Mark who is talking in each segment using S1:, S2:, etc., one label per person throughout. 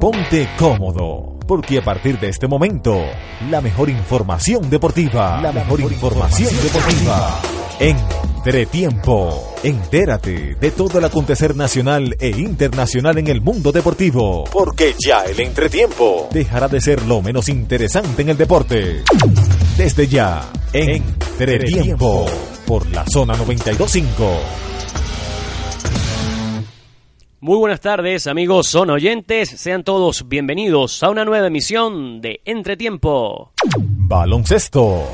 S1: Ponte cómodo, porque a partir de este momento, la mejor información deportiva, la mejor información deportiva, Entretiempo. Entérate de todo el acontecer nacional e internacional en el mundo deportivo, porque ya el entretiempo dejará de ser lo menos interesante en el deporte. Desde ya, Entretiempo, por la zona 925.
S2: Muy buenas tardes, amigos son oyentes. Sean todos bienvenidos a una nueva emisión de Entretiempo.
S1: Baloncesto.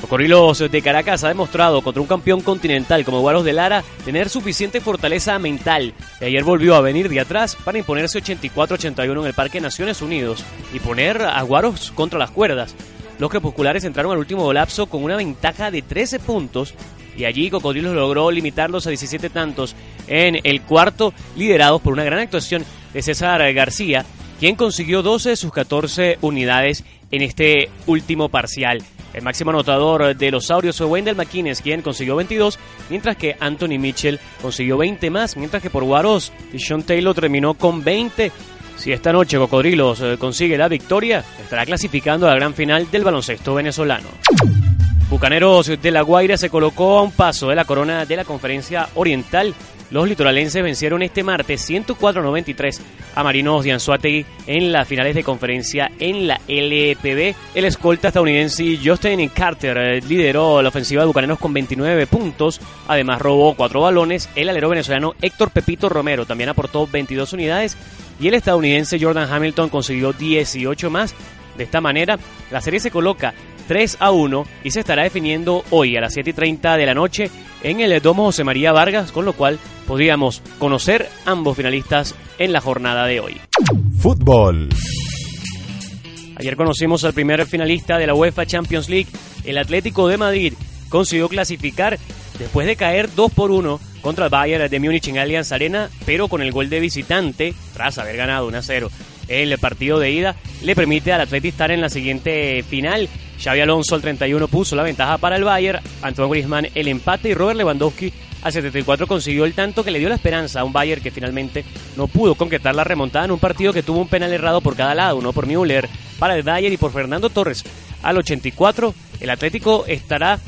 S2: Cocorilos de Caracas ha demostrado contra un campeón continental como Guaros de Lara tener suficiente fortaleza mental. Y ayer volvió a venir de atrás para imponerse 84-81 en el Parque Naciones Unidos y poner a Guaros contra las cuerdas. Los crepusculares entraron al último lapso con una ventaja de 13 puntos y allí Cocodrilos logró limitarlos a 17 tantos en el cuarto, liderados por una gran actuación de César García, quien consiguió 12 de sus 14 unidades en este último parcial. El máximo anotador de los Saurios fue Wendell McKinnon, quien consiguió 22, mientras que Anthony Mitchell consiguió 20 más, mientras que por Guaros, Sean Taylor terminó con 20. Si esta noche Cocodrilos eh, consigue la victoria, estará clasificando a la gran final del baloncesto venezolano. Bucaneros de La Guaira se colocó a un paso de la corona de la Conferencia Oriental. Los litoralenses vencieron este martes 104-93 a Marinos de Anzuategui en las finales de conferencia en la LPB. El escolta estadounidense Justin Carter eh, lideró la ofensiva de Bucaneros con 29 puntos. Además robó cuatro balones. El alero venezolano Héctor Pepito Romero también aportó 22 unidades. Y el estadounidense Jordan Hamilton consiguió 18 más. De esta manera, la serie se coloca 3 a 1 y se estará definiendo hoy a las 7 y 30 de la noche en el Domo José María Vargas, con lo cual podríamos conocer ambos finalistas en la jornada de hoy.
S1: Fútbol.
S2: Ayer conocimos al primer finalista de la UEFA Champions League, el Atlético de Madrid, consiguió clasificar después de caer 2 por 1 contra el Bayern de Múnich en Allianz Arena, pero con el gol de visitante, tras haber ganado 1 a 0 el partido de ida, le permite al Atlético estar en la siguiente final. Xavi Alonso al 31 puso la ventaja para el Bayern, Antoine Griezmann el empate y Robert Lewandowski al 74 consiguió el tanto que le dio la esperanza a un Bayern que finalmente no pudo concretar la remontada en un partido que tuvo un penal errado por cada lado, uno por Müller para el Bayern y por Fernando Torres. Al 84 el Atlético estará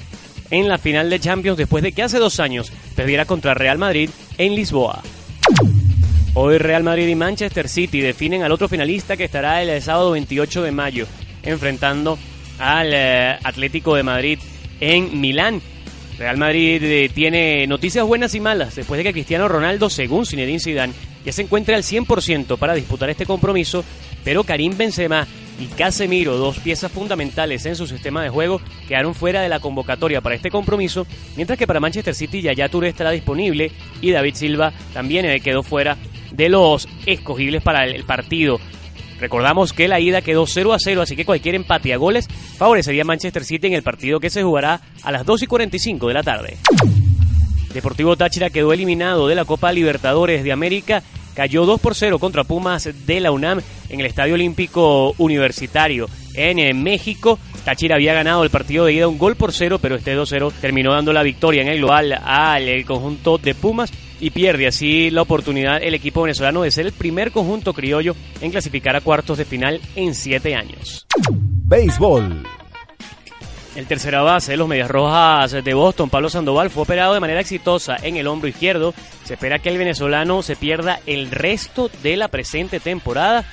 S2: en la final de Champions después de que hace dos años perdiera contra Real Madrid en Lisboa. Hoy Real Madrid y Manchester City definen al otro finalista que estará el sábado 28 de mayo enfrentando al eh, Atlético de Madrid en Milán. Real Madrid eh, tiene noticias buenas y malas después de que Cristiano Ronaldo, según Zinedine Zidane, ya se encuentre al 100% para disputar este compromiso, pero Karim Benzema y Casemiro, dos piezas fundamentales en su sistema de juego, quedaron fuera de la convocatoria para este compromiso, mientras que para Manchester City Yaya Touré estará disponible y David Silva también eh, quedó fuera de los escogibles para el partido. Recordamos que la ida quedó 0 a 0, así que cualquier empate a goles favorecería a Manchester City en el partido que se jugará a las 2 y 45 de la tarde. Deportivo Táchira quedó eliminado de la Copa Libertadores de América, cayó 2 por 0 contra Pumas de la UNAM en el Estadio Olímpico Universitario en eh, México. Táchira había ganado el partido de ida un gol por cero, pero este 2-0 terminó dando la victoria en el global al conjunto de Pumas y pierde así la oportunidad el equipo venezolano de ser el primer conjunto criollo en clasificar a cuartos de final en siete años.
S1: Béisbol.
S2: El tercera base de los Medias Rojas de Boston, Pablo Sandoval, fue operado de manera exitosa en el hombro izquierdo. Se espera que el venezolano se pierda el resto de la presente temporada.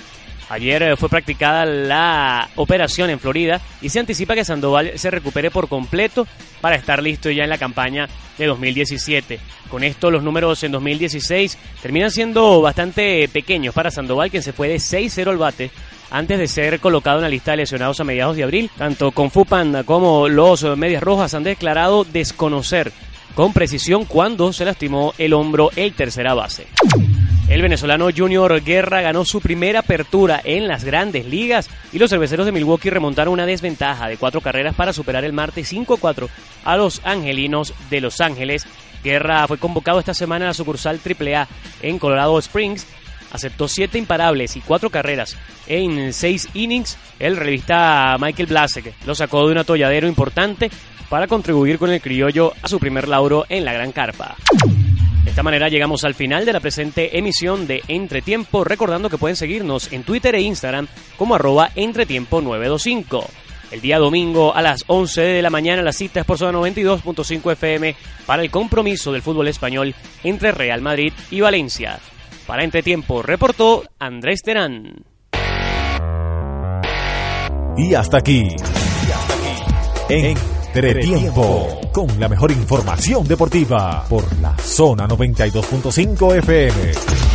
S2: Ayer eh, fue practicada la operación en Florida y se anticipa que Sandoval se recupere por completo para estar listo ya en la campaña de 2017. Con esto los números en 2016 terminan siendo bastante pequeños para Sandoval, quien se fue de 6-0 al bate antes de ser colocado en la lista de lesionados a mediados de abril. Tanto con Panda como los Medias Rojas han declarado desconocer con precisión cuando se lastimó el hombro el tercera base. El venezolano Junior Guerra ganó su primera apertura en las grandes ligas y los cerveceros de Milwaukee remontaron una desventaja de cuatro carreras para superar el martes 5-4 a los angelinos de Los Ángeles. Guerra fue convocado esta semana a la sucursal AAA en Colorado Springs. Aceptó siete imparables y cuatro carreras en seis innings. El revista Michael Blasek lo sacó de un atolladero importante para contribuir con el criollo a su primer lauro en la Gran Carpa. De esta manera llegamos al final de la presente emisión de Entretiempo, recordando que pueden seguirnos en Twitter e Instagram como arroba entretiempo925. El día domingo a las 11 de la mañana la cita por zona 92.5 FM para el compromiso del fútbol español entre Real Madrid y Valencia. Para Entretiempo reportó Andrés Terán.
S1: Y hasta aquí. Y hasta aquí. Entretiempo. Con la mejor información deportiva. Por la zona 92.5 FM.